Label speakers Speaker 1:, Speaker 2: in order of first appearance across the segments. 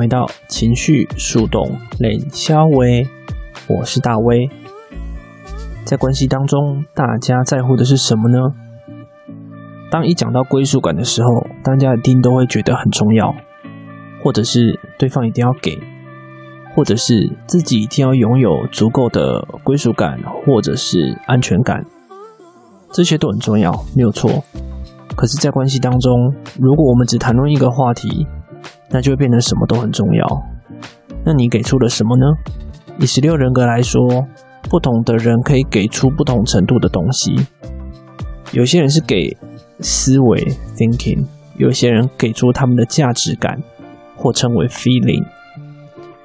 Speaker 1: 回到情绪树洞冷消微，我是大威。在关系当中，大家在乎的是什么呢？当一讲到归属感的时候，大家一定都会觉得很重要，或者是对方一定要给，或者是自己一定要拥有足够的归属感，或者是安全感，这些都很重要，没有错。可是，在关系当中，如果我们只谈论一个话题，那就会变成什么都很重要。那你给出了什么呢？以十六人格来说，不同的人可以给出不同程度的东西。有些人是给思维 （thinking），有些人给出他们的价值感，或称为 feeling。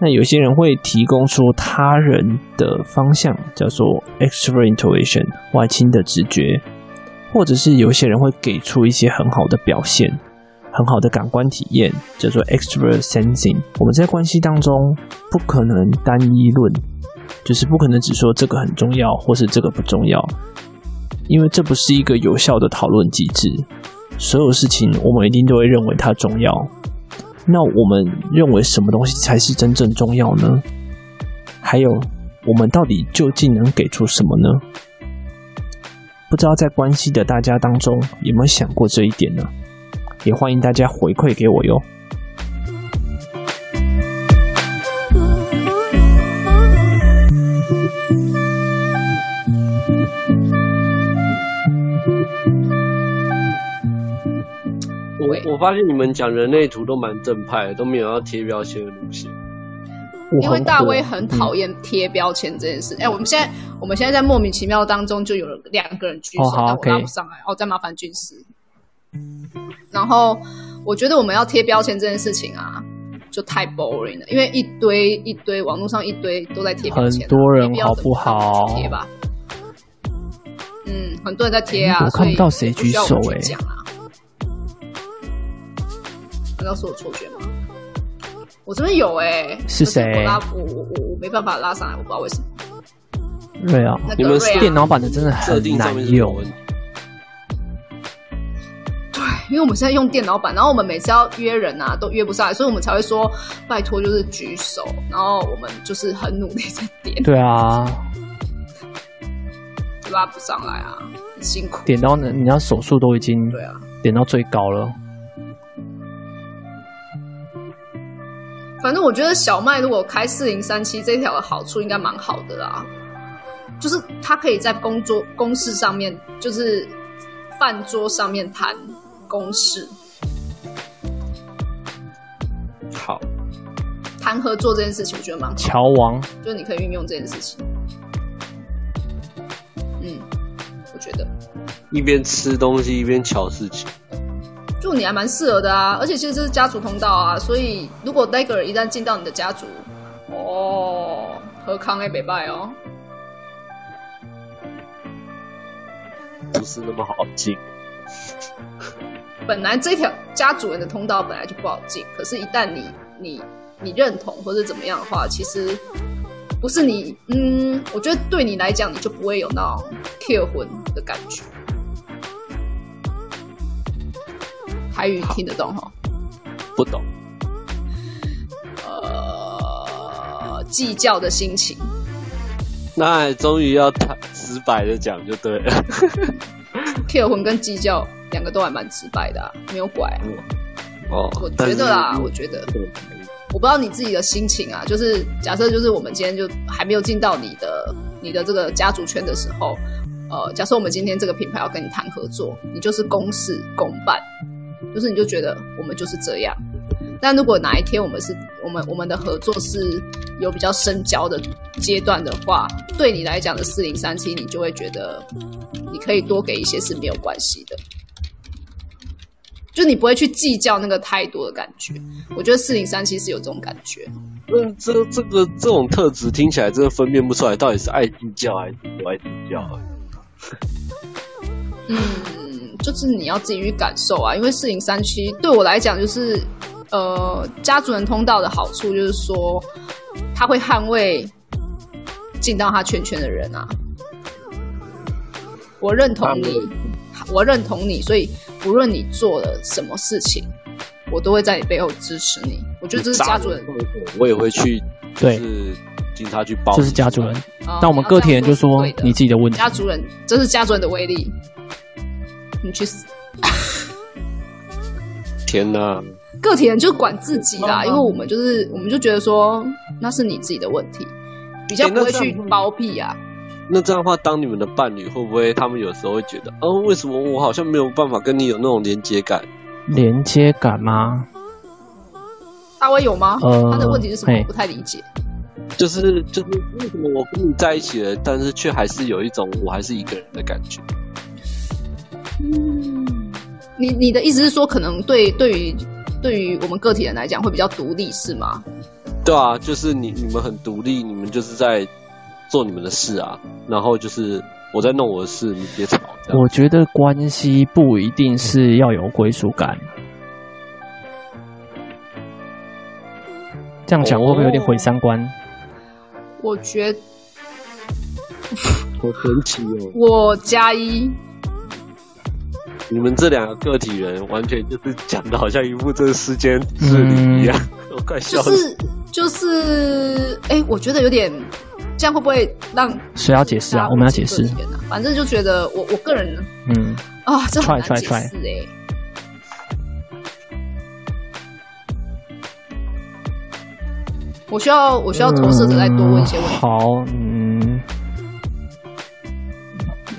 Speaker 1: 那有些人会提供出他人的方向，叫做 extrovert intuition（ 外倾的直觉），或者是有些人会给出一些很好的表现。很好的感官体验叫做 extrovert sensing。我们在关系当中不可能单一论，就是不可能只说这个很重要，或是这个不重要，因为这不是一个有效的讨论机制。所有事情我们一定都会认为它重要。那我们认为什么东西才是真正重要呢？还有，我们到底究竟能给出什么呢？不知道在关系的大家当中有没有想过这一点呢？也欢迎大家回馈给我哟。
Speaker 2: 我我发现你们讲人类图都蛮正派的，都没有要贴标签的东西。
Speaker 3: 因为大威很讨厌贴标签这件事。哎、嗯欸，我们现在我们现在在莫名其妙当中就有了两个人举手，哦、但我拉不上来。哦，再麻烦军师。然后我觉得我们要贴标签这件事情啊，就太 boring 了，因为一堆一堆网络上一堆都在贴标签，
Speaker 1: 很多人好不好？
Speaker 3: 贴吧，嗯，很多人在贴啊，
Speaker 1: 我看不到谁举手哎，
Speaker 3: 难道是我错觉吗？我这边有哎，
Speaker 1: 是谁？
Speaker 3: 我拉我我我我没办法拉上来，我不知道为什么。
Speaker 1: 对啊，你们电脑版的真的很难用。
Speaker 3: 因为我们现在用电脑版，然后我们每次要约人啊，都约不上来，所以我们才会说拜托，就是举手，然后我们就是很努力在点。
Speaker 1: 对啊，
Speaker 3: 拉不上来啊，很辛苦。
Speaker 1: 点到呢，你要手速都已经对啊，点到最高了。
Speaker 3: 反正我觉得小麦如果开四零三七这一条的好处应该蛮好的啦，就是他可以在工作公事上面，就是饭桌上面谈。公式
Speaker 2: 好，
Speaker 3: 谈合作这件事情，我觉得蛮好。
Speaker 1: 乔王，
Speaker 3: 就是你可以运用这件事情。嗯，我觉得
Speaker 2: 一边吃东西一边瞧事情，
Speaker 3: 就你还蛮适合的啊。而且其实这是家族通道啊，所以如果 Dagger 一旦进到你的家族，哦，和康也北拜哦，
Speaker 2: 不是那么好进。
Speaker 3: 本来这条家主人的通道本来就不好进，可是，一旦你你你认同或者怎么样的话，其实不是你，嗯，我觉得对你来讲，你就不会有那种 kill 魂的感觉。台语听得懂哈？
Speaker 2: 不懂。
Speaker 3: 呃，计较的心情。
Speaker 2: 那终于要坦直白的讲就对了。
Speaker 3: kill 魂跟计较。两个都还蛮直白的，啊，没有拐。
Speaker 2: 哦，
Speaker 3: 我觉得啦，我觉得，我不知道你自己的心情啊。就是假设，就是我们今天就还没有进到你的你的这个家族圈的时候，呃，假设我们今天这个品牌要跟你谈合作，你就是公事公办，就是你就觉得我们就是这样。但如果哪一天我们是我们我们的合作是有比较深交的阶段的话，对你来讲的四零三七，你就会觉得你可以多给一些是没有关系的，就你不会去计较那个太多的感觉。我觉得四零三七是有这种感觉。
Speaker 2: 嗯，这这个这种特质听起来真的分辨不出来，到底是爱计较还是不爱计较。
Speaker 3: 嗯，就是你要自己去感受啊，因为四零三七对我来讲就是。呃，家族人通道的好处就是说，他会捍卫进到他圈圈的人啊。我认同你，我认同你，所以不论你做了什么事情，我都会在你背后支持你。我觉得这是家族人，
Speaker 2: 我也会去，就是警察局报。
Speaker 4: 这是家族人，但我们个体人就说你自己的问题。
Speaker 3: 家族人，这是家族人的威力。你去死！
Speaker 2: 天哪！
Speaker 3: 个体人就管自己啦，因为我们就是，我们就觉得说那是你自己的问题，比较不会去包庇啊。
Speaker 2: 那这样的话，当你们的伴侣会不会他们有时候会觉得，哦，为什么我好像没有办法跟你有那种连接感？
Speaker 4: 连接感吗？
Speaker 3: 大卫有吗？呃，他的问题是什么？我不太理解。
Speaker 2: 就是就是为什么我跟你在一起了，但是却还是有一种我还是一个人的感觉。
Speaker 3: 嗯，你你的意思是说，可能对对于。对于我们个体人来讲，会比较独立，是吗？
Speaker 2: 对啊，就是你你们很独立，你们就是在做你们的事啊，然后就是我在弄我的事，你别吵。
Speaker 4: 我觉得关系不一定是要有归属感，这样讲会不会有点毁三观？
Speaker 3: 我觉得
Speaker 2: 好神奇哦！
Speaker 3: 我加一。
Speaker 2: 你们这两个个体人，完全就是讲的好像一部这个世间治理一样，我快笑死。
Speaker 3: 就是就是，哎、欸，我觉得有点这样，会不会让
Speaker 4: 谁要解释啊？我们要解释。
Speaker 3: 反正就觉得我我个人，嗯啊，这很难解释哎、欸。我需要我需要投射者再多问一些问题。
Speaker 4: 嗯、好，嗯，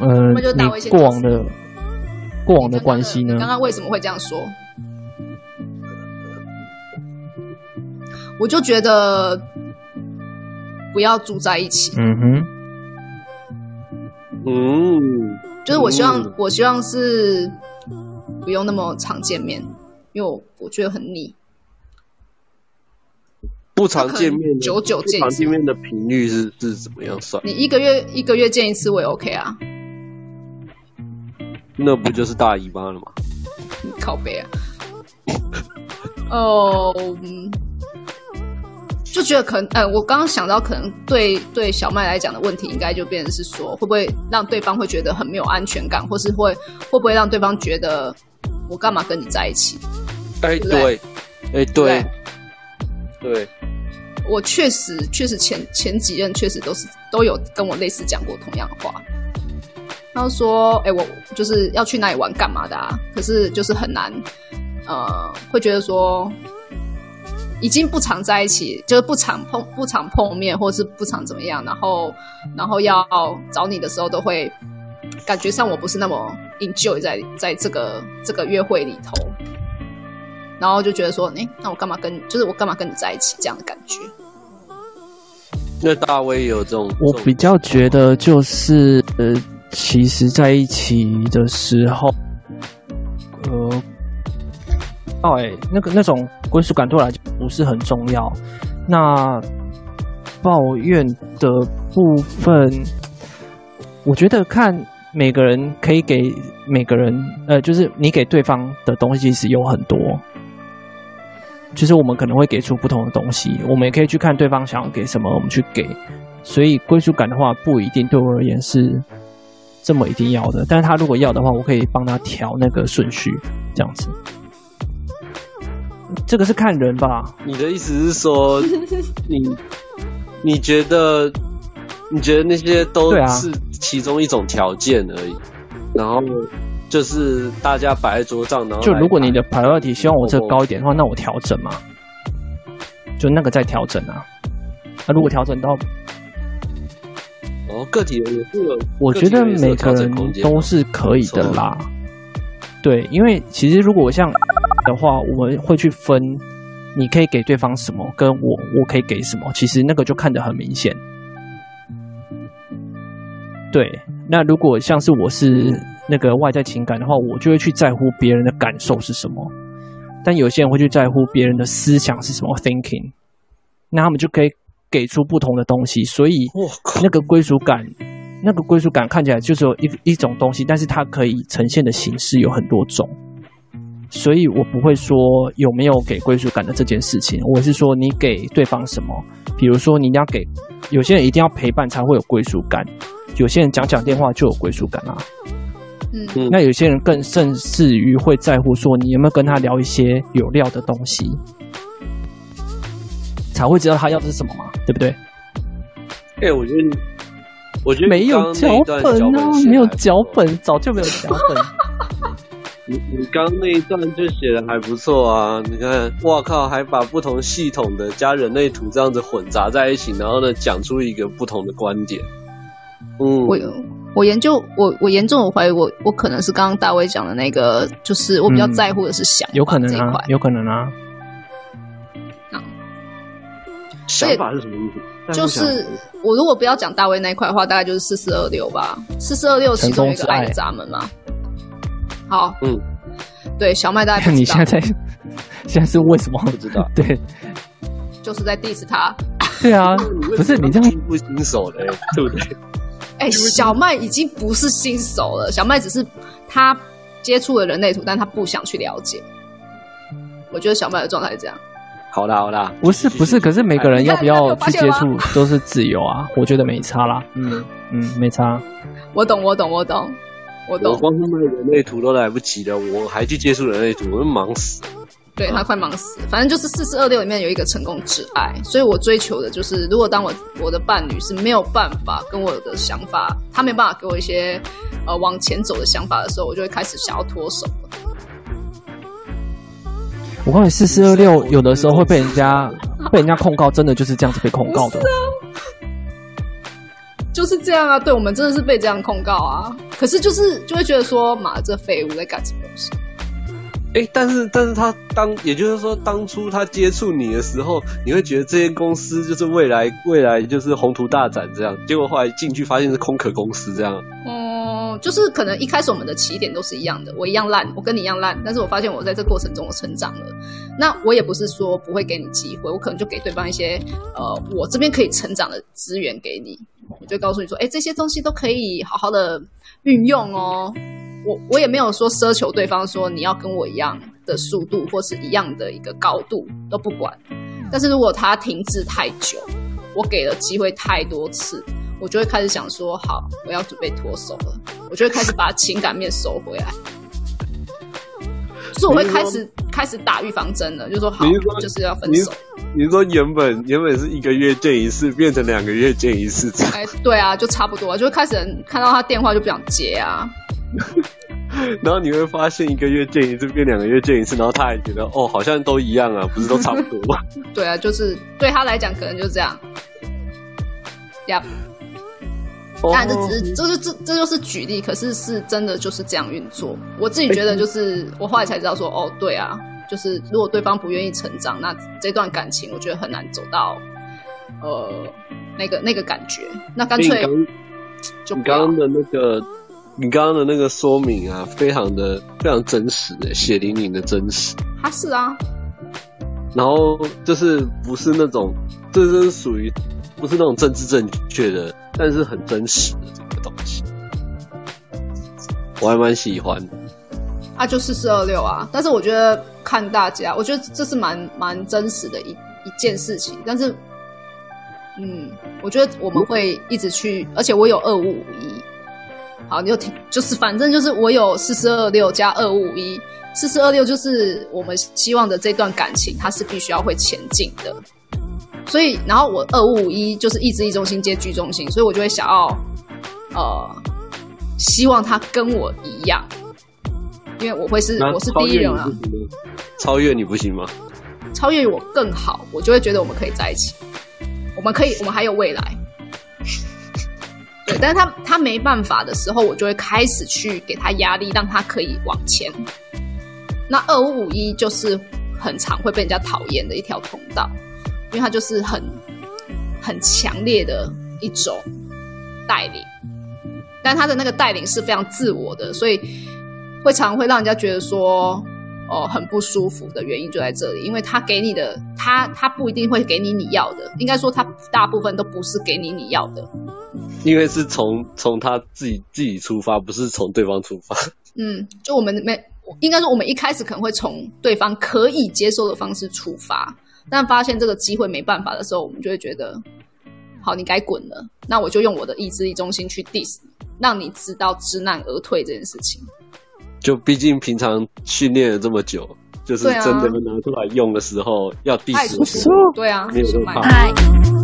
Speaker 4: 呃，你过往的。过往的关系呢？
Speaker 3: 刚刚为什么会这样说？我就觉得不要住在一起。
Speaker 4: 嗯哼，
Speaker 2: 嗯，
Speaker 3: 就是我希望，嗯、我希望是不用那么常见面，因为我我觉得很腻。
Speaker 2: 不常见面，
Speaker 3: 久久见一次。
Speaker 2: 常见面的频率是是怎么样算？
Speaker 3: 你一个月一个月见一次，我也 OK 啊。
Speaker 2: 那不就是大姨妈了吗？
Speaker 3: 靠北啊！哦，就觉得可能，呃，我刚刚想到，可能对对小麦来讲的问题，应该就变成是说，会不会让对方会觉得很没有安全感，或是会会不会让对方觉得我干嘛跟你在一起？
Speaker 2: 哎、欸，对，哎、欸，对，对，
Speaker 3: 我确实确实前前几任确实都是都有跟我类似讲过同样的话。他就说：“哎、欸，我就是要去哪里玩，干嘛的啊？可是就是很难，呃，会觉得说已经不常在一起，就是不常碰、不常碰面，或是不常怎么样。然后，然后要找你的时候，都会感觉上我不是那么 enjoy 在在这个这个约会里头。然后就觉得说，哎、欸，那我干嘛跟，就是我干嘛跟你在一起这样的感觉？
Speaker 2: 那大威也有这种，
Speaker 4: 我比较觉得就是呃。”其实在一起的时候，呃，哦，哎，那个那种归属感对我来讲不是很重要。那抱怨的部分，我觉得看每个人可以给每个人，呃，就是你给对方的东西其实有很多，就是我们可能会给出不同的东西，我们也可以去看对方想要给什么，我们去给。所以归属感的话，不一定对我而言是。这么一定要的，但是他如果要的话，我可以帮他调那个顺序，这样子。这个是看人吧？
Speaker 2: 你的意思是说，你 你觉得你觉得那些都是其中一种条件而已，啊、然后就是大家摆在桌上，然后
Speaker 4: 就如果你的 priority 希望我这高一点的话，那我调整嘛，就那个再调整啊。那如果调整到。
Speaker 2: 哦，个体人也是有，
Speaker 4: 我觉得每个人都是可以的啦。对，因为其实如果像的话，我们会去分你可以给对方什么，跟我我可以给什么，其实那个就看得很明显。对，那如果像是我是那个外在情感的话，我就会去在乎别人的感受是什么。但有些人会去在乎别人的思想是什么 thinking，那他们就可以给出不同的东西。所以那个归属感，那个归属感看起来就是有一一种东西，但是它可以呈现的形式有很多种。所以我不会说有没有给归属感的这件事情，我是说你给对方什么。比如说你一定要给，有些人一定要陪伴才会有归属感，有些人讲讲电话就有归属感啊。嗯，那有些人更甚至于会在乎说你有没有跟他聊一些有料的东西，才会知道他要的是什么嘛，对不对？
Speaker 2: 哎、欸，我觉得，我觉得
Speaker 4: 没有脚本啊，没有脚本，早就没有脚本。
Speaker 2: 你你刚那一段就写的还不错啊！你看，哇靠，还把不同系统的加人类图这样子混杂在一起，然后呢，讲出一个不同的观点。嗯，
Speaker 3: 我我研究我我严重的怀疑我我可能是刚刚大卫讲的那个，就是我比较在乎的是想
Speaker 4: 有可能啊，有可能啊。
Speaker 3: 啊，
Speaker 2: 想法是什么意思？
Speaker 3: 就是我如果不要讲大卫那一块的话，大概就是四四二六吧。四四二六其中一个爱的闸门嘛。好，嗯，对，小麦大家，
Speaker 4: 你现在 现在是为什么
Speaker 2: 不知道？
Speaker 4: 对，
Speaker 3: 就是在 diss 他。
Speaker 4: 对啊，不是你这样
Speaker 2: 不新手的，对不对？
Speaker 3: 哎、欸，小麦已经不是新手了，小麦只是他接触了人类图，但他不想去了解。我觉得小麦的状态是这样。
Speaker 2: 好啦好啦，
Speaker 4: 不是不是，可是每个人要不要去接触都是自由啊，我觉得没差啦。嗯嗯，没差。
Speaker 3: 我懂我懂我懂。我懂，
Speaker 2: 我光他妈的人类图都来不及了，我还去接触人类图，我都忙死。
Speaker 3: 对，他快忙死，反正就是四四二六里面有一个成功挚爱，所以我追求的就是，如果当我我的伴侣是没有办法跟我的想法，他没办法给我一些呃往前走的想法的时候，我就会开始想要脱手了。
Speaker 4: 我告诉你，四四二六有的时候会被人家被人家控告，真的就是这样子被控告的。
Speaker 3: 就是这样啊，对，我们真的是被这样控告啊。可是就是就会觉得说，妈，这废物在干什么东西？
Speaker 2: 哎、欸，但是但是他当，也就是说，当初他接触你的时候，你会觉得这间公司就是未来未来就是宏图大展这样。结果后来进去发现是空壳公司这样。
Speaker 3: 嗯，就是可能一开始我们的起点都是一样的，我一样烂，我跟你一样烂。但是我发现我在这过程中我成长了。那我也不是说不会给你机会，我可能就给对方一些呃，我这边可以成长的资源给你。我就告诉你说，哎，这些东西都可以好好的运用哦。我我也没有说奢求对方说你要跟我一样的速度或是一样的一个高度都不管。但是如果他停滞太久，我给了机会太多次，我就会开始想说，好，我要准备脱手了。我就会开始把情感面收回来。就是我会开始开始打预防针了，就说好，就是要分手。
Speaker 2: 你说原本原本是一个月见一次，变成两个月见一次，
Speaker 3: 哎，对啊，就差不多，就会开始看到他电话就不想接啊。
Speaker 2: 然后你会发现，一个月见一次变两个月见一次，然后他还觉得哦，好像都一样啊，不是都差不多吗？
Speaker 3: 对啊，就是对他来讲可能就这样。当然这只是这就这这就是举例，可是是真的就是这样运作。我自己觉得就是我后来才知道说哦，对啊。就是如果对方不愿意成长，那这段感情我觉得很难走到，呃，那个那个感觉。那干脆就
Speaker 2: 你刚刚的那个，你刚刚的那个说明啊，非常的非常真实的，血淋淋的真实。
Speaker 3: 他是啊，
Speaker 2: 然后就是不是那种，这是属于不是那种政治正确的，但是很真实的这个东西，我还蛮喜欢。
Speaker 3: 啊，就四四二六啊，但是我觉得看大家，我觉得这是蛮蛮真实的一一件事情。但是，嗯，我觉得我们会一直去，而且我有二五五一，好，你就听，就是反正就是我有四四二六加二五五一，四四二六就是我们希望的这段感情，它是必须要会前进的。所以，然后我二五五一就是意志力中心接居中心，所以我就会想要，呃，希望他跟我一样。因为我会是我是第一人啊，
Speaker 2: 超越你不行吗？
Speaker 3: 超越我更好，我就会觉得我们可以在一起，我们可以，我们还有未来。对，但是他他没办法的时候，我就会开始去给他压力，让他可以往前。那二五五一就是很常会被人家讨厌的一条通道，因为他就是很很强烈的一种带领，但他的那个带领是非常自我的，所以会常会让人家觉得说。哦，很不舒服的原因就在这里，因为他给你的，他他不一定会给你你要的，应该说他大部分都不是给你你要的，
Speaker 2: 因为是从从他自己自己出发，不是从对方出发。
Speaker 3: 嗯，就我们没，应该说我们一开始可能会从对方可以接受的方式出发，但发现这个机会没办法的时候，我们就会觉得，好，你该滚了，那我就用我的意志力中心去 diss，让你知道知难而退这件事情。
Speaker 2: 就毕竟平常训练了这么久，就是真的拿出来用的时候，要 diss，。
Speaker 3: 对啊，
Speaker 2: 没有这么怕。